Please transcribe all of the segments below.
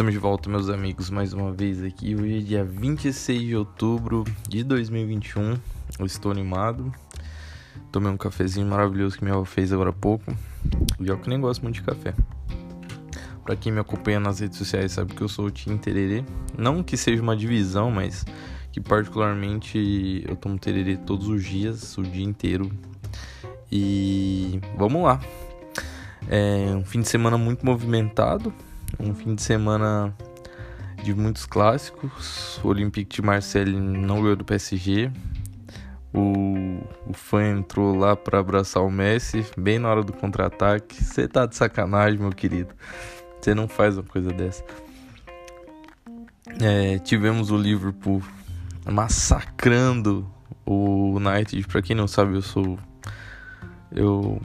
Estamos de volta, meus amigos, mais uma vez aqui. Hoje é dia 26 de outubro de 2021. Eu estou animado. Tomei um cafezinho maravilhoso que minha avó fez agora há pouco. E eu que nem gosto muito de café. Pra quem me acompanha nas redes sociais sabe que eu sou o Tim Tererê. Não que seja uma divisão, mas que particularmente eu tomo tererê todos os dias, o dia inteiro. E vamos lá. É um fim de semana muito movimentado um fim de semana de muitos clássicos. O Olympique de Marseille não ganhou do PSG. O, o fã entrou lá para abraçar o Messi, bem na hora do contra-ataque. Você tá de sacanagem, meu querido. Você não faz uma coisa dessa. É, tivemos o Liverpool massacrando o United. Para quem não sabe, eu sou eu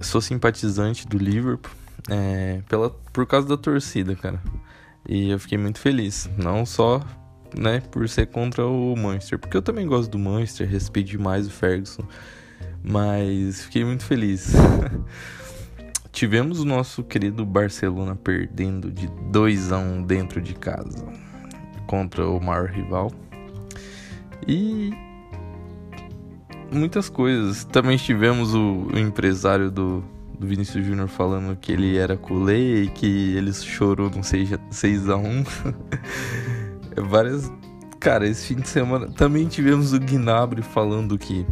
sou simpatizante do Liverpool é, pela, por causa da torcida, cara. E eu fiquei muito feliz. Não só né, por ser contra o Manchester, porque eu também gosto do Manchester, respeito demais o Ferguson. Mas fiquei muito feliz. Tivemos o nosso querido Barcelona perdendo de 2 a 1 dentro de casa contra o maior rival. E muitas coisas. Também tivemos o, o empresário do, do Vinícius Júnior falando que ele era culé e que ele chorou num 6x1. Várias. Cara, esse fim de semana também tivemos o Gnabry falando que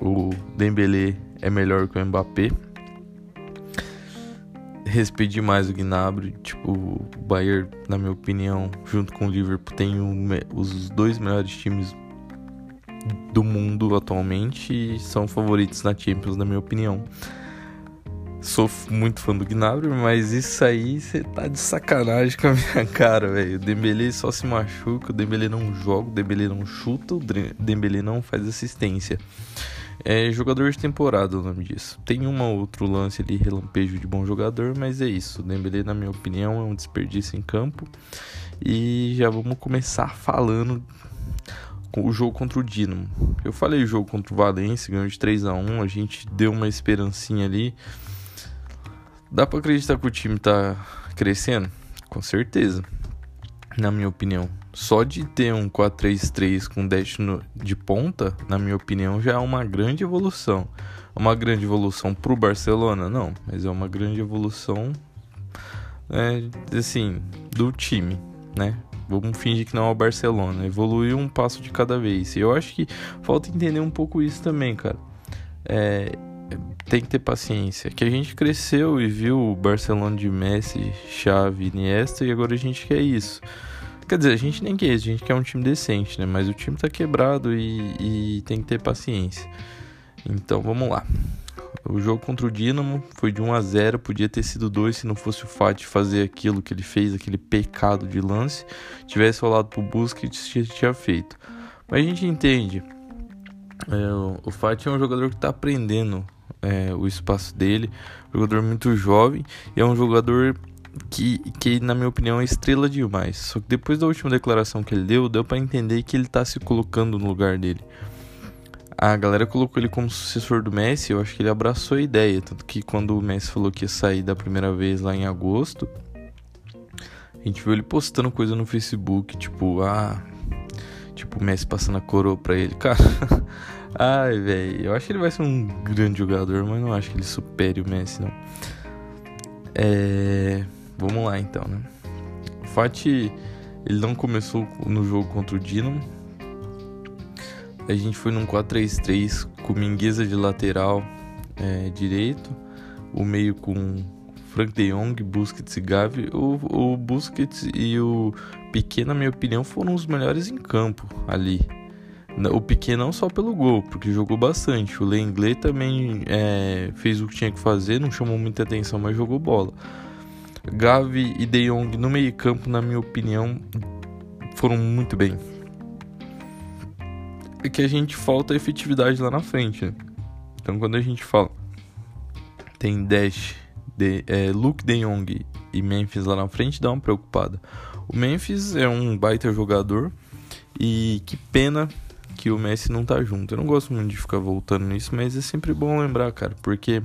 o Dembélé é melhor que o Mbappé. Respeito demais o Gnabry. Tipo, o Bayern, na minha opinião, junto com o Liverpool, tem um, os dois melhores times do mundo atualmente e são favoritos na Champions, na minha opinião. Sou muito fã do Gnabry, mas isso aí você tá de sacanagem com a minha cara, velho. O Dembele só se machuca, o Dembele não joga, o Dembele não chuta, o Dembele não faz assistência. É jogador de temporada o nome disso. Tem um outro lance ali, relampejo de bom jogador, mas é isso. O Dembele, na minha opinião, é um desperdício em campo. E já vamos começar falando o jogo contra o Dinamo. Eu falei o jogo contra o Valência, ganhou de 3 a 1 a gente deu uma esperancinha ali. Dá pra acreditar que o time tá crescendo? Com certeza. Na minha opinião. Só de ter um 4-3-3 com destino de ponta, na minha opinião, já é uma grande evolução. Uma grande evolução pro Barcelona? Não, mas é uma grande evolução, é, assim, do time, né? Vamos fingir que não é o Barcelona. Evoluiu um passo de cada vez. E eu acho que falta entender um pouco isso também, cara. É, tem que ter paciência. Que a gente cresceu e viu o Barcelona de Messi, Xavi, Iniesta e agora a gente quer isso. Quer dizer, a gente nem quer isso, a gente quer um time decente, né? Mas o time tá quebrado e, e tem que ter paciência. Então vamos lá. O jogo contra o Dinamo foi de 1 a 0, podia ter sido 2 se não fosse o Fati fazer aquilo que ele fez, aquele pecado de lance. Tivesse rolado pro Busquets, tinha feito. Mas a gente entende. É, o Fati é um jogador que tá aprendendo é, o espaço dele. Jogador muito jovem e é um jogador que, que, na minha opinião, é estrela demais. Só que depois da última declaração que ele deu, deu para entender que ele tá se colocando no lugar dele. A galera colocou ele como sucessor do Messi, eu acho que ele abraçou a ideia. Tanto que quando o Messi falou que ia sair da primeira vez lá em agosto, a gente viu ele postando coisa no Facebook, tipo, ah. Tipo, o Messi passando a coroa pra ele. Cara, Ai, velho. Eu acho que ele vai ser um grande jogador, mas não acho que ele supere o Messi, não. É. Vamos lá então, né? O Fati, ele não começou no jogo contra o Dinamo. A gente foi num 4-3-3 com Mingueza de lateral é, direito. O meio com Frank de Jong, Busquets e Gavi. O, o Busquets e o Piquet, na minha opinião, foram os melhores em campo ali. O Piquet não só pelo gol, porque jogou bastante. O Lenglet também é, fez o que tinha que fazer, não chamou muita atenção, mas jogou bola. Gavi e De Jong no meio campo, na minha opinião, foram muito bem. É que a gente falta efetividade lá na frente. Né? Então quando a gente fala tem Dash, de, é, Luke De Jong e Memphis lá na frente, dá uma preocupada. O Memphis é um baita jogador e que pena que o Messi não tá junto. Eu não gosto muito de ficar voltando nisso, mas é sempre bom lembrar, cara, porque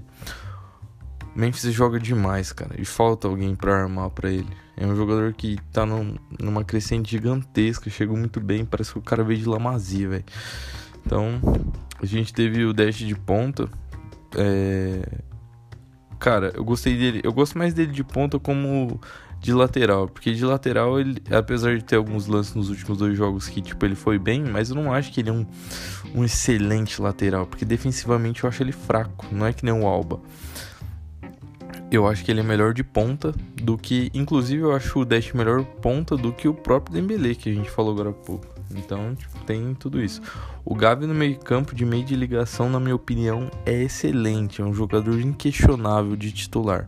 Memphis joga demais, cara, e falta alguém para armar para ele. É um jogador que tá num, numa crescente gigantesca, chegou muito bem, parece que o cara veio de Lamazia, velho. Então, a gente teve o dash de ponta. É... Cara, eu gostei dele. Eu gosto mais dele de ponta como de lateral, porque de lateral ele, apesar de ter alguns lances nos últimos dois jogos que tipo ele foi bem, mas eu não acho que ele é um, um excelente lateral, porque defensivamente eu acho ele fraco, não é que nem o Alba. Eu acho que ele é melhor de ponta do que, inclusive eu acho o Dash melhor ponta do que o próprio Dembele que a gente falou agora há pouco. Então, tipo, tem tudo isso. O Gavi no meio-campo de meio de ligação, na minha opinião, é excelente, é um jogador inquestionável de titular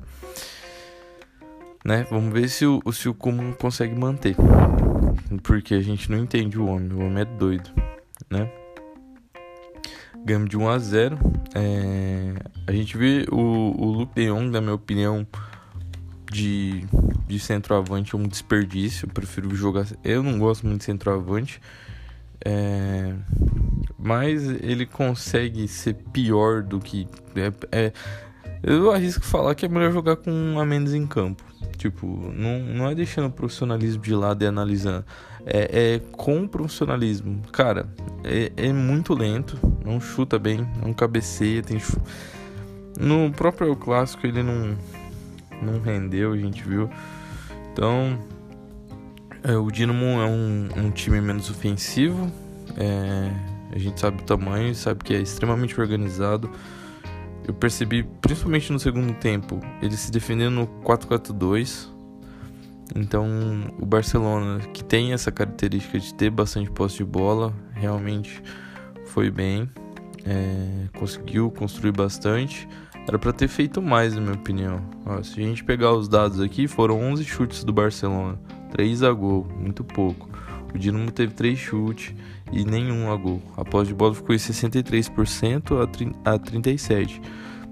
né? Vamos ver se o, se o Kuman consegue manter. Porque a gente não entende o homem, o homem é doido, né? Ganhamos de 1 a 0 é... A gente vê o, o Luke de Jong, na minha opinião, de, de centroavante é um desperdício. Eu prefiro jogar. Eu não gosto muito de centroavante. É... Mas ele consegue ser pior do que. É, é... Eu arrisco falar que é melhor jogar com a Mendes em campo. Tipo, não, não é deixando o profissionalismo de lado e analisando. É, é com profissionalismo. Cara, é, é muito lento, não chuta bem, não cabeceia, tem No próprio clássico ele não, não rendeu, a gente viu. Então, é, o Dinamo é um, um time menos ofensivo. É, a gente sabe o tamanho, sabe que é extremamente organizado eu percebi, principalmente no segundo tempo, ele se defendendo no 4-4-2. Então, o Barcelona, que tem essa característica de ter bastante posse de bola, realmente foi bem. É, conseguiu construir bastante. Era para ter feito mais, na minha opinião. Ó, se a gente pegar os dados aqui, foram 11 chutes do Barcelona, 3 a gol, muito pouco. O Dinamo teve 3 chutes e nenhum a gol. A posse de bola ficou em 63% a 37%.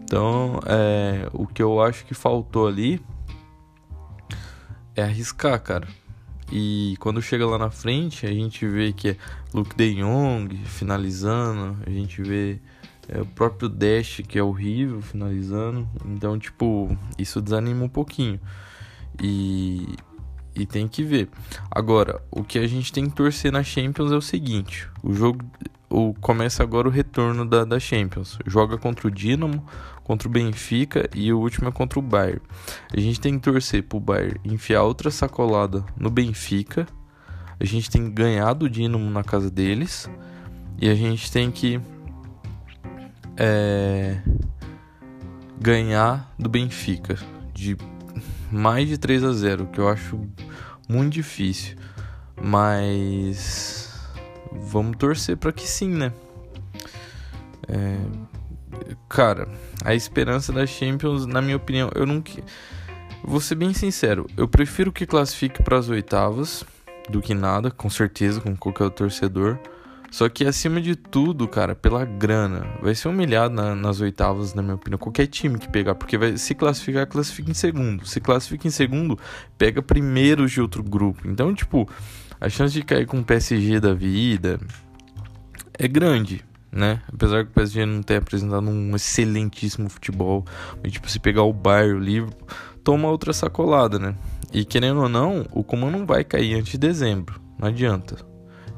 Então, é, o que eu acho que faltou ali é arriscar, cara. E quando chega lá na frente, a gente vê que é Luke De Jong finalizando, a gente vê é, o próprio Dash que é horrível finalizando. Então, tipo, isso desanima um pouquinho. E e tem que ver. Agora, o que a gente tem que torcer na Champions é o seguinte: o jogo o, começa agora o retorno da, da Champions. Joga contra o Dinamo, contra o Benfica e o último é contra o Bayern. A gente tem que torcer pro Bayern enfiar outra sacolada no Benfica. A gente tem que ganhar do Dinamo na casa deles. E a gente tem que é, ganhar do Benfica de mais de 3 a 0, que eu acho muito difícil. Mas vamos torcer para que sim, né? É, cara, a esperança da Champions, na minha opinião, eu não vou ser bem sincero, eu prefiro que classifique para as oitavas do que nada, com certeza, com qualquer torcedor. Só que acima de tudo, cara, pela grana, vai ser humilhado na, nas oitavas, na minha opinião. Qualquer time que pegar, porque vai se classificar, classifica em segundo. Se classifica em segundo, pega primeiros de outro grupo. Então, tipo, a chance de cair com o PSG da vida é grande, né? Apesar que o PSG não ter apresentado um excelentíssimo futebol, mas, tipo, se pegar o Bayern, o Liverpool, toma outra sacolada, né? E querendo ou não, o Coman não vai cair antes de dezembro. Não adianta.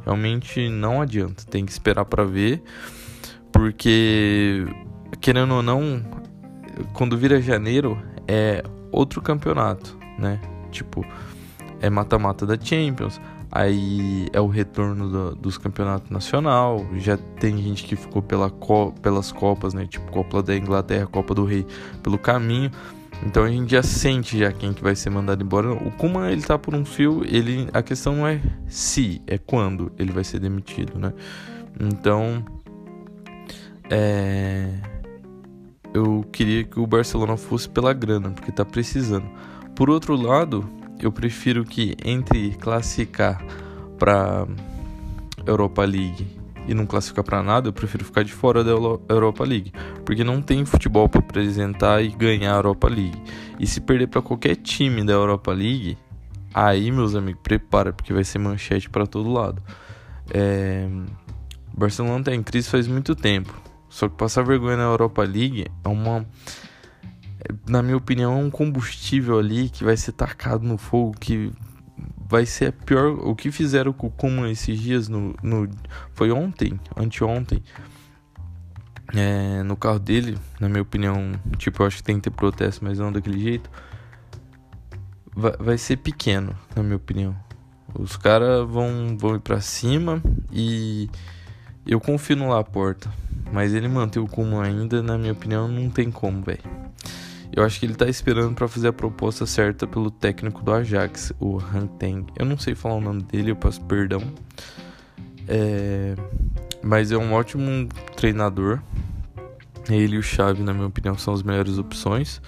Realmente não adianta, tem que esperar para ver, porque querendo ou não, quando vira janeiro é outro campeonato, né? Tipo, é mata-mata da Champions, aí é o retorno do, dos campeonatos nacional, já tem gente que ficou pela co pelas copas, né? Tipo Copa da Inglaterra, Copa do Rei, pelo caminho. Então a gente já sente já quem que vai ser mandado embora. O Kuma ele tá por um fio, ele a questão não é se, é quando ele vai ser demitido, né? Então é eu queria que o Barcelona fosse pela grana, porque tá precisando. Por outro lado, eu prefiro que entre classificar para Europa League e não classificar para nada, eu prefiro ficar de fora da Europa League, porque não tem futebol para apresentar e ganhar a Europa League. E se perder para qualquer time da Europa League, aí, meus amigos, prepara, porque vai ser manchete para todo lado. É... Barcelona está em crise faz muito tempo, só que passar vergonha na Europa League é uma na minha opinião, é um combustível ali que vai ser tacado no fogo, que vai ser pior. O que fizeram com o Kuma esses dias no, no. Foi ontem, anteontem. É, no carro dele, na minha opinião, tipo, eu acho que tem que ter protesto, mas não daquele jeito. Vai, vai ser pequeno, na minha opinião. Os caras vão, vão ir pra cima e eu confio no Laporta. Mas ele manter o Kuma ainda, na minha opinião, não tem como, velho. Eu acho que ele tá esperando para fazer a proposta certa pelo técnico do Ajax, o Hanteng. Eu não sei falar o nome dele, eu peço perdão. É... Mas é um ótimo treinador. Ele e o Xavi, na minha opinião, são as melhores opções.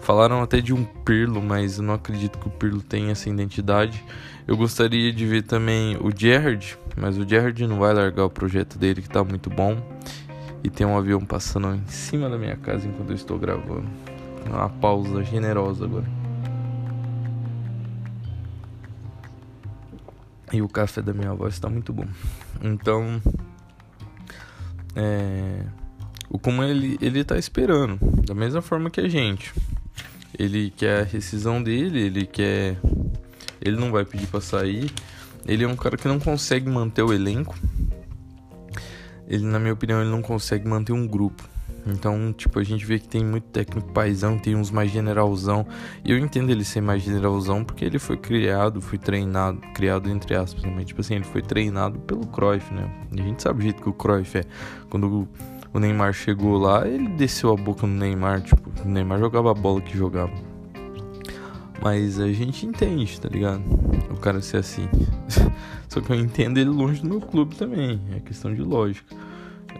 Falaram até de um Pirlo, mas eu não acredito que o Pirlo tenha essa identidade. Eu gostaria de ver também o Gerrard, mas o Gerrard não vai largar o projeto dele que tá muito bom. E tem um avião passando em cima da minha casa enquanto eu estou gravando. Uma pausa generosa agora. E o café da minha avó está muito bom. Então, é, o como ele ele tá esperando, da mesma forma que a gente. Ele quer a rescisão dele, ele quer ele não vai pedir para sair. Ele é um cara que não consegue manter o elenco. Ele, na minha opinião, ele não consegue manter um grupo. Então, tipo, a gente vê que tem muito técnico paizão, tem uns mais generalzão. E eu entendo ele ser mais generalzão porque ele foi criado, foi treinado, criado entre aspas, né? Tipo assim, ele foi treinado pelo Cruyff, né? E a gente sabe o jeito que o Cruyff é. Quando o Neymar chegou lá, ele desceu a boca no Neymar, tipo, o Neymar jogava a bola que jogava. Mas a gente entende, tá ligado? O cara ser assim. Só que eu entendo ele longe do meu clube também. É questão de lógica.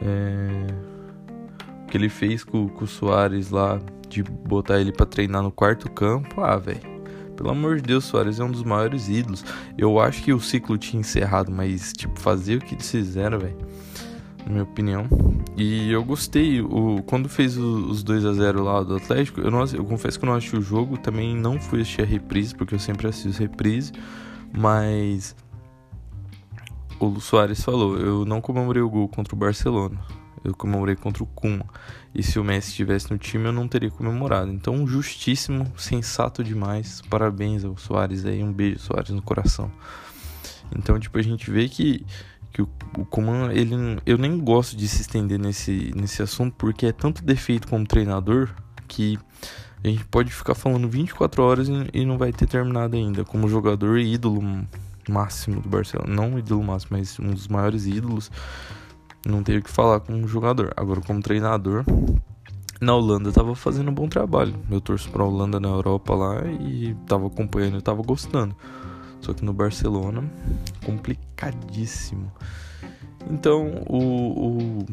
É que ele fez com, com o Soares lá, de botar ele para treinar no quarto campo, ah, velho. Pelo amor de Deus, Soares é um dos maiores ídolos. Eu acho que o ciclo tinha encerrado, mas, tipo, fazer o que eles fizeram, velho. Na minha opinião. E eu gostei. O, quando fez os 2 a 0 lá do Atlético, eu, não, eu confesso que eu não assisti o jogo. Também não fui assistir a reprise, porque eu sempre assisto reprise. Mas. O Soares falou: Eu não comemorei o gol contra o Barcelona eu comemorei contra o Kuma. E se o Messi estivesse no time, eu não teria comemorado. Então, justíssimo, sensato demais. Parabéns ao Soares aí. Um beijo, Soares, no coração. Então, tipo, a gente vê que, que o, o ele, eu nem gosto de se estender nesse, nesse assunto, porque é tanto defeito como treinador que a gente pode ficar falando 24 horas e, e não vai ter terminado ainda. Como jogador e ídolo máximo do Barcelona. Não ídolo máximo, mas um dos maiores ídolos não o que falar como jogador. Agora, como treinador, na Holanda tava fazendo um bom trabalho. Eu torço pra Holanda na Europa lá e tava acompanhando e tava gostando. Só que no Barcelona, complicadíssimo. Então, o, o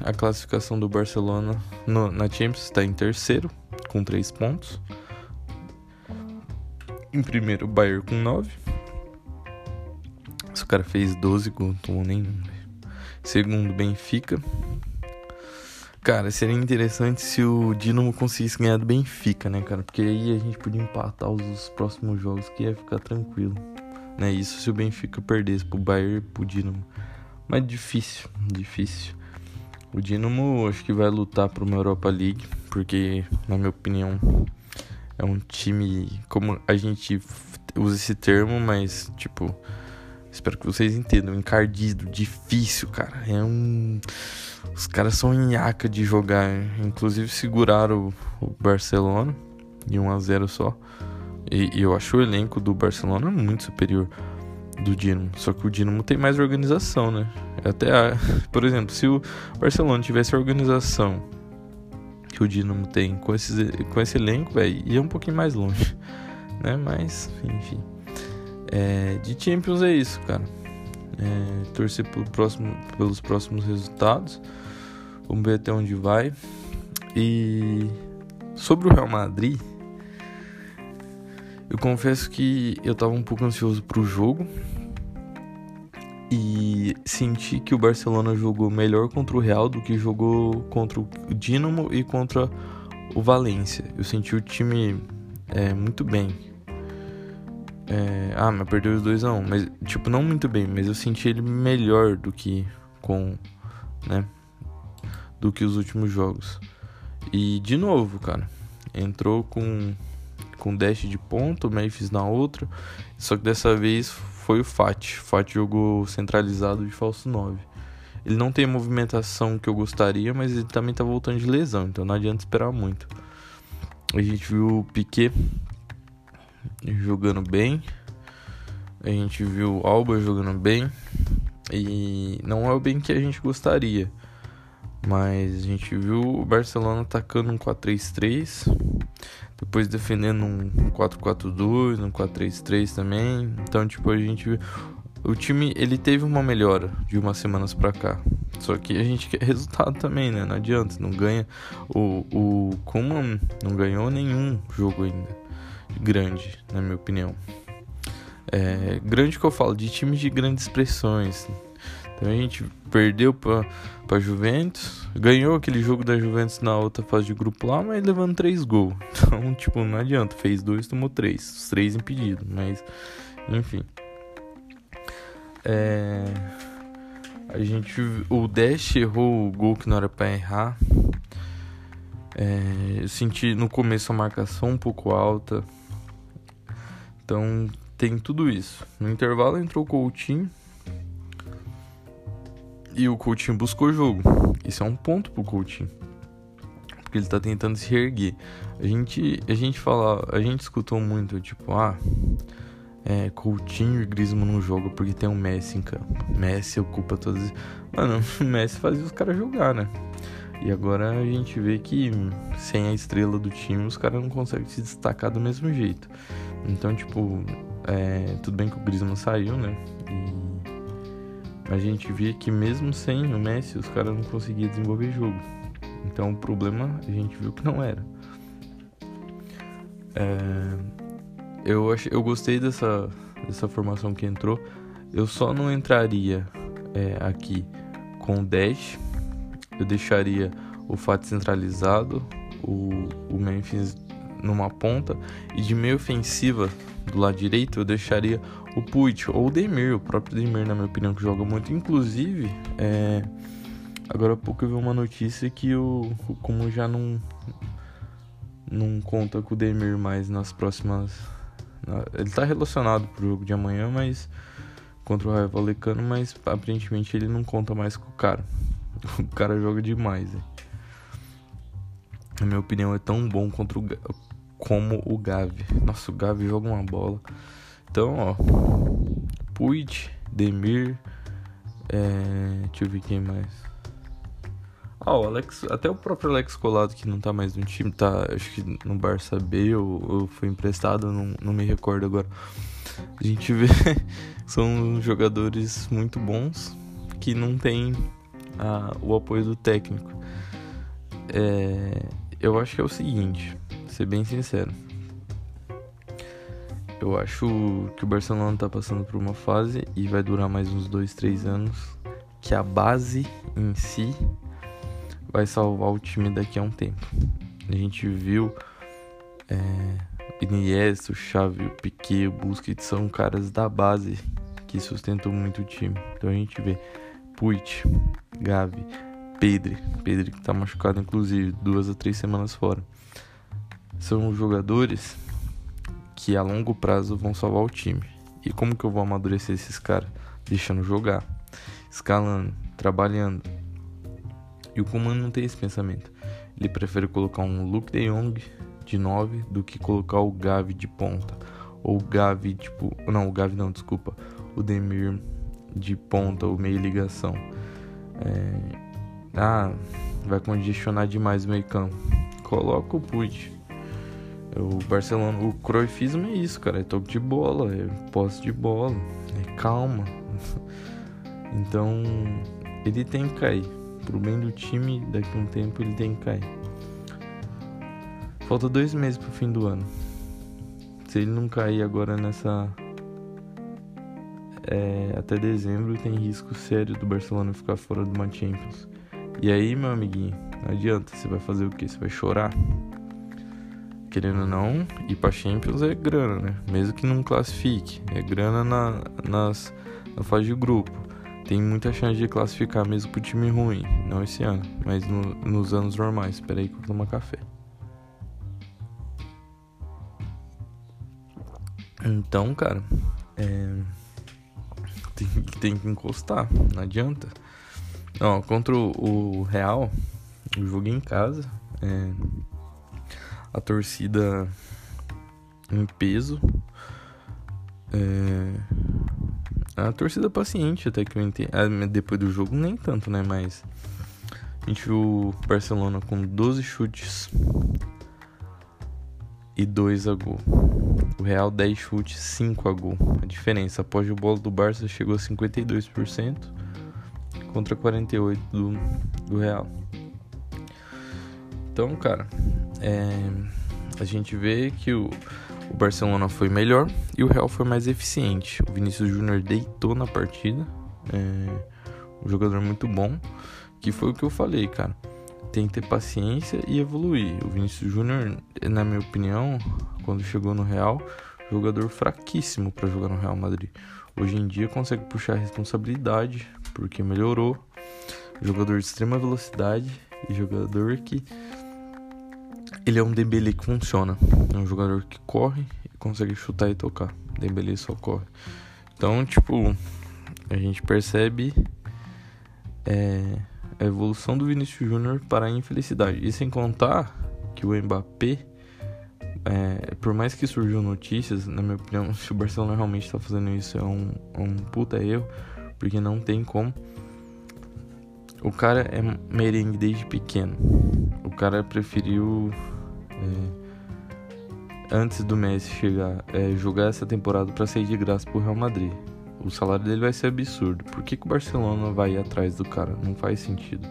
a classificação do Barcelona no, na Champions está em terceiro, com 3 pontos. Em primeiro, o Bayern com 9. Esse cara fez 12 gols, não tomou nenhum. Segundo, Benfica. Cara, seria interessante se o Dinamo conseguisse ganhar do Benfica, né, cara? Porque aí a gente podia empatar os próximos jogos que ia ficar tranquilo. Né? Isso se o Benfica perdesse pro Bayern e pro Dinamo. Mas difícil, difícil. O Dinamo acho que vai lutar para uma Europa League, porque na minha opinião é um time como a gente usa esse termo, mas tipo Espero que vocês entendam. Encardido, difícil, cara. É um. Os caras são nhaca de jogar. Inclusive seguraram o, Barcelona de 1 a 0 só. E, e, eu acho o elenco do Barcelona muito superior do Dinamo. Só que o Dinamo tem mais organização, né? Até, a, por exemplo, se o Barcelona tivesse a organização que o Dinamo tem com, esses, com esse elenco, velho, ia um pouquinho mais longe, né? Mas, enfim. É, de Champions é isso, cara. É, torcer pelo próximo, pelos próximos resultados. Vamos ver até onde vai. E sobre o Real Madrid, eu confesso que eu tava um pouco ansioso pro jogo. E senti que o Barcelona jogou melhor contra o Real do que jogou contra o Dinamo e contra o Valência. Eu senti o time é, muito bem é, ah, mas perdeu os 2 a 1 um. Mas, tipo, não muito bem, mas eu senti ele melhor do que com. né? Do que os últimos jogos. E, de novo, cara. entrou com com dash de ponta, o Memphis na outra. Só que dessa vez foi o Fat. O Fat jogou centralizado de falso 9. Ele não tem a movimentação que eu gostaria, mas ele também tá voltando de lesão, então não adianta esperar muito. A gente viu o Piquet jogando bem. A gente viu o Alba jogando bem. E não é o bem que a gente gostaria. Mas a gente viu o Barcelona atacando um 4-3-3, depois defendendo um 4-4-2, um 4-3-3 também. Então, tipo, a gente viu o time ele teve uma melhora de umas semanas para cá. Só que a gente quer resultado também, né? Não adianta, não ganha. O, o Kuman não ganhou nenhum jogo ainda grande, na minha opinião. É, grande que eu falo, de times de grandes expressões. Então a gente perdeu pra Juventus, ganhou aquele jogo da Juventus na outra fase de grupo lá, mas levando três gols. Então, tipo, não adianta, fez dois, tomou três. Os três impedidos, mas enfim. É... A gente. O Dash errou o gol que não era pra errar. É... Eu senti no começo a marcação um pouco alta. Então tem tudo isso. No intervalo entrou o Coutinho. E o Coutinho buscou jogo. Isso é um ponto pro Coutinho. Porque ele tá tentando se erguer. A gente, a gente fala, a gente escutou muito, tipo, ah, é, Coutinho e Griezmann não jogam porque tem um Messi em campo. Messi ocupa todas. Mano, o Messi fazia os caras jogar, né? E agora a gente vê que sem a estrela do time os caras não conseguem se destacar do mesmo jeito. Então, tipo, é, tudo bem que o Griezmann saiu, né? E a gente vê que mesmo sem o Messi os caras não conseguiam desenvolver jogo. Então o problema a gente viu que não era. É eu, achei, eu gostei dessa, dessa formação que entrou. Eu só não entraria é, aqui com o Dash. Eu deixaria o Fat centralizado, o, o Memphis numa ponta. E de meio ofensiva, do lado direito, eu deixaria o Puig ou o Demir, o próprio Demir, na minha opinião, que joga muito. Inclusive, é, agora há pouco eu vi uma notícia que o, Como já não, não conta com o Demir mais nas próximas ele tá relacionado pro jogo de amanhã, mas. Contra o Raio Valecano, mas aparentemente ele não conta mais com o cara. O cara joga demais, né? Na minha opinião, é tão bom contra o, como o Gavi. Nossa, o Gavi joga uma bola. Então, ó. Puig, Demir. É, deixa eu ver quem mais. Ah, o Alex, até o próprio Alex Colado, que não tá mais no time, tá, acho que no Barça B ou, ou foi emprestado, não, não me recordo agora. A gente vê são jogadores muito bons que não tem a, o apoio do técnico. É, eu acho que é o seguinte, ser bem sincero. Eu acho que o Barcelona tá passando por uma fase e vai durar mais uns 2, 3 anos que a base em si vai salvar o time daqui a um tempo. A gente viu é, Iniesta, o Xavi, o Piquet, o Busquets são caras da base que sustentam muito o time. Então a gente vê Puig, Gavi, Pedri, Pedri que tá machucado inclusive duas a três semanas fora. São jogadores que a longo prazo vão salvar o time. E como que eu vou amadurecer esses caras? Deixando jogar, escalando, trabalhando, e o Kuman não tem esse pensamento. Ele prefere colocar um Luke de Jong de 9 do que colocar o Gavi de ponta. Ou o Gavi, tipo. Não, o Gavi não, desculpa. O Demir de ponta ou meio ligação. É, ah, vai congestionar demais o meio campo. Coloca o Puig. O Barcelona, o Cruyffismo é isso, cara. É toque de bola, é posse de bola, é calma. então, ele tem que cair pro bem do time, daqui a um tempo ele tem que cair. Falta dois meses pro fim do ano. Se ele não cair agora nessa. É, até dezembro tem risco sério do Barcelona ficar fora do uma Champions. E aí, meu amiguinho, não adianta, você vai fazer o que? Você vai chorar? querendo ou não, ir pra Champions é grana, né? Mesmo que não classifique, é grana na, nas, na fase de grupo. Tem muita chance de classificar mesmo pro time ruim. Não esse ano, mas no, nos anos normais. Espera aí que eu vou tomar café. Então, cara, é... tem, tem que encostar, não adianta. Não, contra o Real, jogo em casa. É a torcida em peso. É... A torcida paciente, até que eu entendo. Ah, depois do jogo, nem tanto, né? Mas a gente viu o Barcelona com 12 chutes e 2 a gol. O Real 10 chutes, 5 a gol. A diferença após o bolo do Barça chegou a 52% contra 48 do, do Real. Então, cara, é, a gente vê que o o Barcelona foi melhor e o Real foi mais eficiente. O Vinícius Júnior deitou na partida. É um jogador muito bom. Que foi o que eu falei, cara. Tem que ter paciência e evoluir. O Vinícius Júnior, na minha opinião, quando chegou no Real, jogador fraquíssimo para jogar no Real Madrid. Hoje em dia consegue puxar a responsabilidade porque melhorou. Jogador de extrema velocidade e jogador que ele é um Dembele que funciona. É um jogador que corre e consegue chutar e tocar. Dembele só corre. Então, tipo, a gente percebe é, a evolução do Vinícius Júnior para a infelicidade. E sem contar que o Mbappé, é, por mais que surgiu notícias, na minha opinião, se o Barcelona realmente está fazendo isso é um, um puta erro, porque não tem como. O cara é merengue desde pequeno. O cara preferiu é, antes do Messi chegar, é, jogar essa temporada para sair de graça pro Real Madrid. O salário dele vai ser absurdo. Por que, que o Barcelona vai ir atrás do cara? Não faz sentido.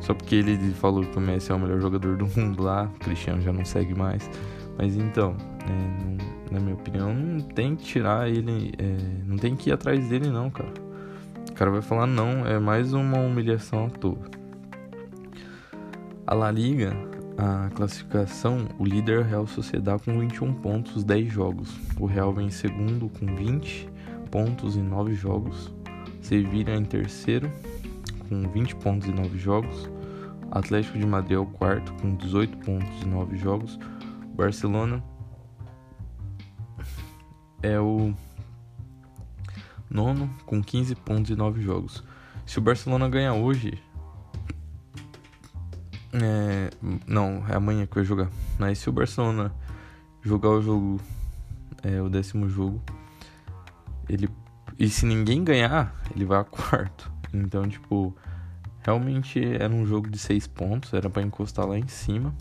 Só porque ele falou que o Messi é o melhor jogador do mundo lá, o Cristiano já não segue mais. Mas então, é, na minha opinião, não tem que tirar ele, é, não tem que ir atrás dele não, cara. O cara vai falar não, é mais uma humilhação à toa. A La Liga a classificação, o líder é o Real Sociedade com 21 pontos, 10 jogos. O Real vem em segundo com 20 pontos e 9 jogos. Sevilha em terceiro com 20 pontos e 9 jogos. Atlético de Madrid é o quarto com 18 pontos e 9 jogos. Barcelona é o nono com 15 pontos e 9 jogos. Se o Barcelona ganhar hoje, é, não, é amanhã que vai jogar. Mas se o Barcelona jogar o jogo, é, o décimo jogo, ele. E se ninguém ganhar, ele vai a quarto. Então, tipo, realmente era um jogo de seis pontos, era para encostar lá em cima.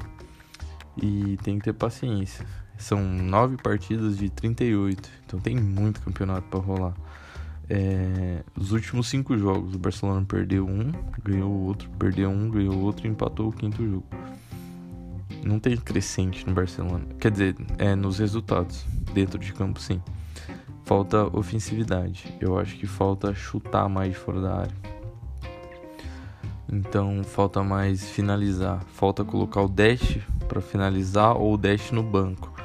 E tem que ter paciência. São nove partidas de 38, então tem muito campeonato para rolar. É, os últimos cinco jogos, o Barcelona perdeu um, ganhou outro, perdeu um, ganhou outro e empatou o quinto jogo. Não tem crescente no Barcelona. Quer dizer, é nos resultados. Dentro de campo, sim. Falta ofensividade. Eu acho que falta chutar mais de fora da área. Então falta mais finalizar. Falta colocar o dash para finalizar ou o dash no banco.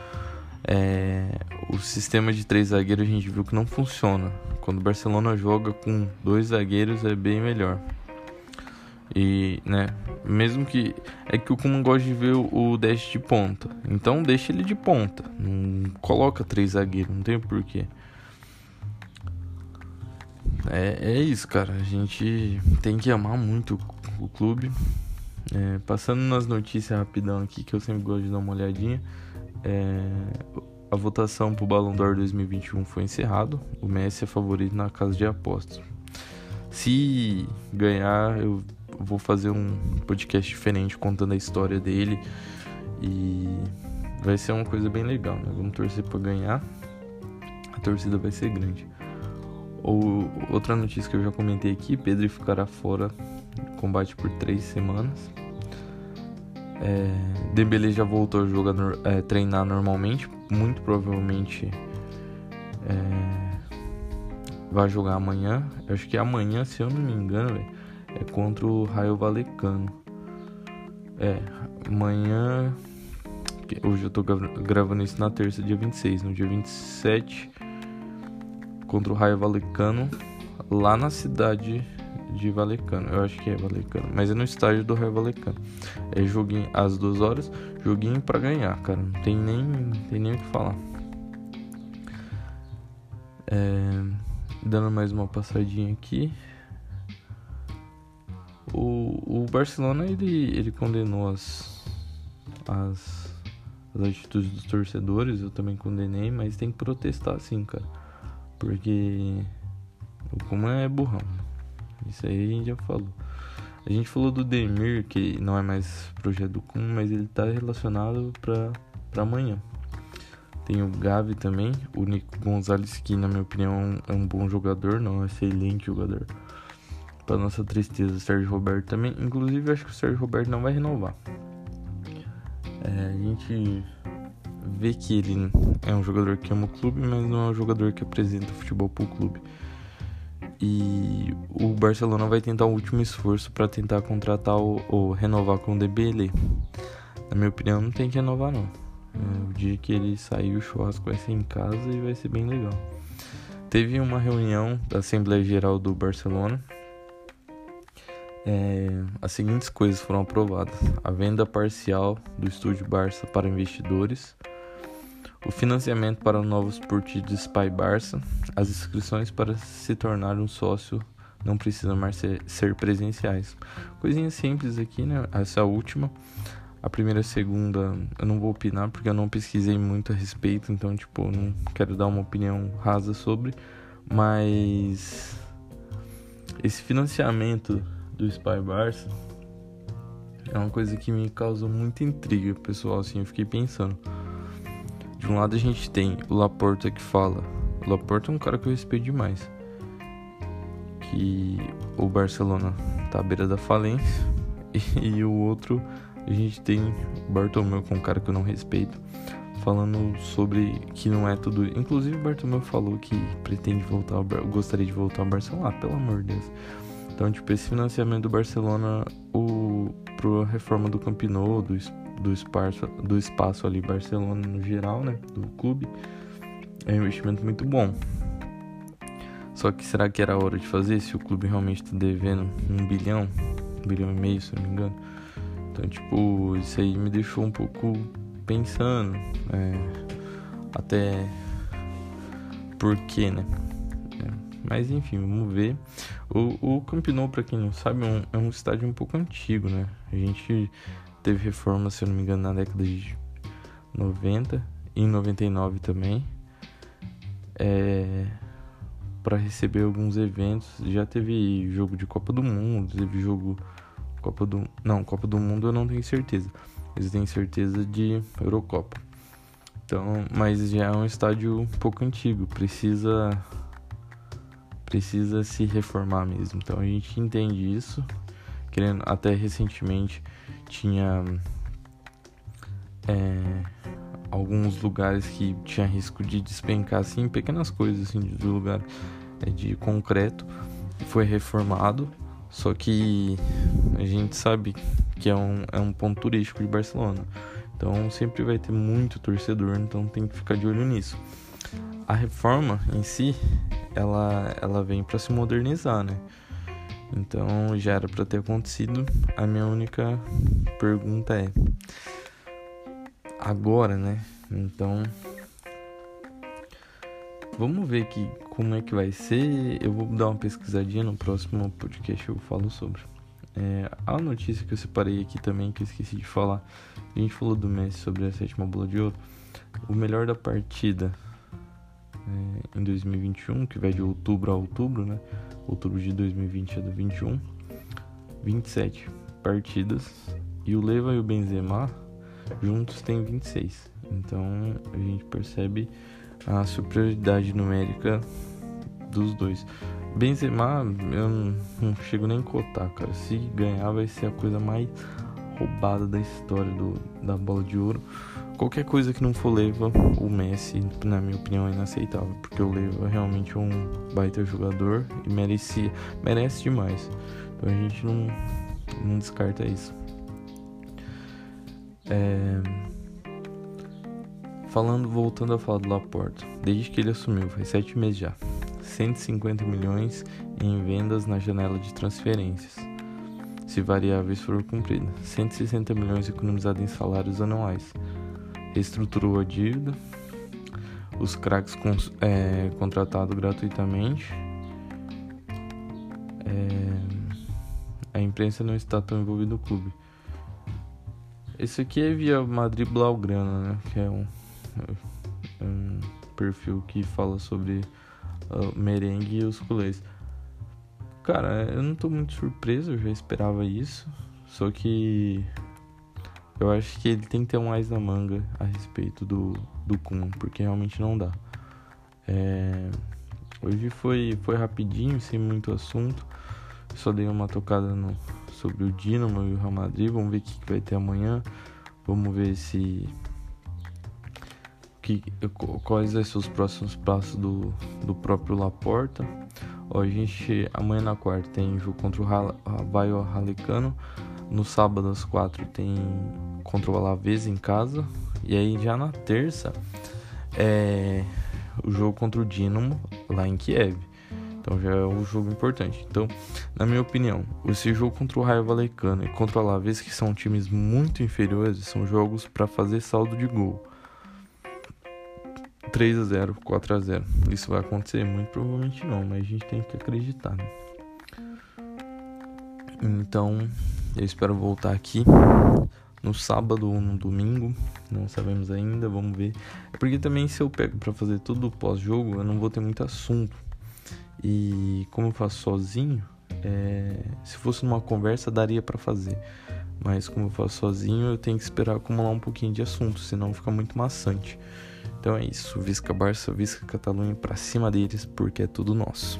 É, o sistema de três zagueiros a gente viu que não funciona. Quando o Barcelona joga com dois zagueiros é bem melhor. E, né, mesmo que. É que o Kuman gosta de ver o Dash de ponta. Então deixa ele de ponta. Não coloca três zagueiros, não tem porquê. É, é isso, cara. A gente tem que amar muito o clube. É, passando nas notícias rapidão aqui, que eu sempre gosto de dar uma olhadinha. É, a votação para o Ballon d'Or 2021 foi encerrado. O Messi é favorito na casa de apostas. Se ganhar, eu vou fazer um podcast diferente contando a história dele e vai ser uma coisa bem legal. Né? Vamos torcer para ganhar. A torcida vai ser grande. Ou outra notícia que eu já comentei aqui: Pedro ficará fora do combate por três semanas. É, Dembele já voltou a jogar, é, treinar normalmente, muito provavelmente é, vai jogar amanhã. Eu acho que amanhã, se eu não me engano, véio, é contra o Raio Valecano. É, amanhã. Hoje eu tô gravando isso na terça, dia 26. No dia 27, contra o Raio Valecano, lá na cidade de Valecano. Eu acho que é Valecano, mas é no estádio do Raio Valecano. É joguinho às duas horas, joguinho para ganhar, cara. Não tem nem, tem nem o que falar. É, dando mais uma passadinha aqui. O, o Barcelona ele, ele condenou as, as, as atitudes dos torcedores, eu também condenei, mas tem que protestar sim, cara. Porque o Kuma é burrão. Isso aí a gente já falou. A gente falou do Demir, que não é mais projeto Kuma, mas ele tá relacionado pra, pra amanhã. Tem o Gavi também, o Nico Gonzalez, que na minha opinião é um bom jogador, não é excelente jogador. Para nossa tristeza, o Sérgio Roberto também. Inclusive, acho que o Sérgio Roberto não vai renovar. É, a gente vê que ele é um jogador que ama o clube, mas não é um jogador que apresenta futebol para o clube. E o Barcelona vai tentar um último esforço para tentar contratar ou, renovar com o Dembélé. Na minha opinião, não tem que renovar não. O dia que ele sair, o churrasco vai ser em casa e vai ser bem legal. Teve uma reunião da Assembleia Geral do Barcelona. É, as seguintes coisas foram aprovadas: a venda parcial do estúdio Barça para investidores, o financiamento para novos partidos Spy Barça, as inscrições para se tornar um sócio não precisam mais ser, ser presenciais. Coisinha simples aqui, né? Essa última. A primeira e a segunda eu não vou opinar porque eu não pesquisei muito a respeito, então tipo, não quero dar uma opinião rasa sobre, mas esse financiamento do Spy Barça é uma coisa que me causa muita intriga, pessoal, assim, eu fiquei pensando. De um lado a gente tem o Laporta que fala, o Laporta é um cara que eu respeito demais, que o Barcelona tá à beira da falência e, e o outro a gente tem o Bartomeu, que é um cara que eu não respeito, falando sobre que não é tudo. Inclusive, o Bartomeu falou que pretende voltar, ao... gostaria de voltar ao Barcelona, ah, pelo amor de Deus. Então, tipo, esse financiamento do Barcelona, o pro reforma do Camp Nou, do, do espaço, do espaço ali Barcelona no geral, né, do clube, é um investimento muito bom. Só que será que era hora de fazer se o clube realmente está devendo um bilhão, um bilhão e meio, se não me engano? Então, tipo, isso aí me deixou um pouco pensando. É, até por quê, né? É, mas enfim, vamos ver. O, o Camp Nou, pra quem não sabe, é um, é um estádio um pouco antigo, né? A gente teve reforma, se eu não me engano, na década de 90 e em 99 também. É, para receber alguns eventos. Já teve jogo de Copa do Mundo, teve jogo Copa do Não, Copa do Mundo eu não tenho certeza. Eles têm certeza de Eurocopa. Então, mas já é um estádio um pouco antigo, precisa precisa se reformar mesmo. Então a gente entende isso. Querendo até recentemente tinha é, alguns lugares que tinha risco de despencar assim, pequenas coisas assim de lugar é, de concreto foi reformado só que a gente sabe que é um, é um ponto turístico de Barcelona. Então sempre vai ter muito torcedor, então tem que ficar de olho nisso. A reforma em si, ela, ela vem para se modernizar, né? Então já era para ter acontecido. A minha única pergunta é agora, né? Então Vamos ver aqui como é que vai ser. Eu vou dar uma pesquisadinha no próximo podcast eu falo sobre. É, a notícia que eu separei aqui também, que eu esqueci de falar. A gente falou do Messi sobre a sétima bola de ouro. O melhor da partida é, em 2021, que vai de outubro a outubro, né? Outubro de 2020 a 2021. 27 partidas. E o Leva e o Benzema juntos têm 26. Então a gente percebe a superioridade numérica dos dois. Benzema, eu não, chego nem a cotar, cara. Se ganhar, vai ser a coisa mais roubada da história do, da bola de ouro. Qualquer coisa que não for Leva, o Messi, na minha opinião, é inaceitável. Porque o Leva realmente é um baita jogador e merecia, merece demais. Então a gente não, não descarta isso. É Falando, voltando a falar do Laporta, desde que ele assumiu, faz sete meses já, 150 milhões em vendas na janela de transferências, se variáveis for cumpridas, 160 milhões economizados em salários anuais, reestruturou a dívida, os craques é, contratados gratuitamente. É, a imprensa não está tão envolvida no clube. Esse aqui é via Madrid Blaugrana, né? Que é um, um perfil que fala sobre uh, merengue e os culês. Cara, eu não tô muito surpreso, eu já esperava isso. Só que eu acho que ele tem que ter mais na manga a respeito do, do Kun, porque realmente não dá. É, hoje foi, foi rapidinho, sem muito assunto. Só dei uma tocada no, sobre o Dinamo e o Real Madrid. Vamos ver o que, vai ter amanhã. Vamos ver se. Que, quais vão ser os próximos passos do, do próprio Laporta. Ó, a gente amanhã na quarta tem jogo contra o Baio Ralecano. No sábado às quatro tem contra o Alavés em casa. E aí já na terça é o jogo contra o Dinamo lá em Kiev. Então já é um jogo importante. Então, na minha opinião, esse jogo contra o Raio Valecano e contra o Alavés, que são times muito inferiores, são jogos para fazer saldo de gol. 3 a 0, 4 a 0. Isso vai acontecer? Muito provavelmente não, mas a gente tem que acreditar. Né? Então, eu espero voltar aqui no sábado ou no domingo, não sabemos ainda, vamos ver. É porque também se eu pego para fazer tudo pós-jogo, eu não vou ter muito assunto. E como eu faço sozinho, é... se fosse numa conversa daria para fazer. Mas como eu faço sozinho, eu tenho que esperar acumular um pouquinho de assunto, senão fica muito maçante. Então é isso, Visca Barça, Visca Catalunha para cima deles, porque é tudo nosso.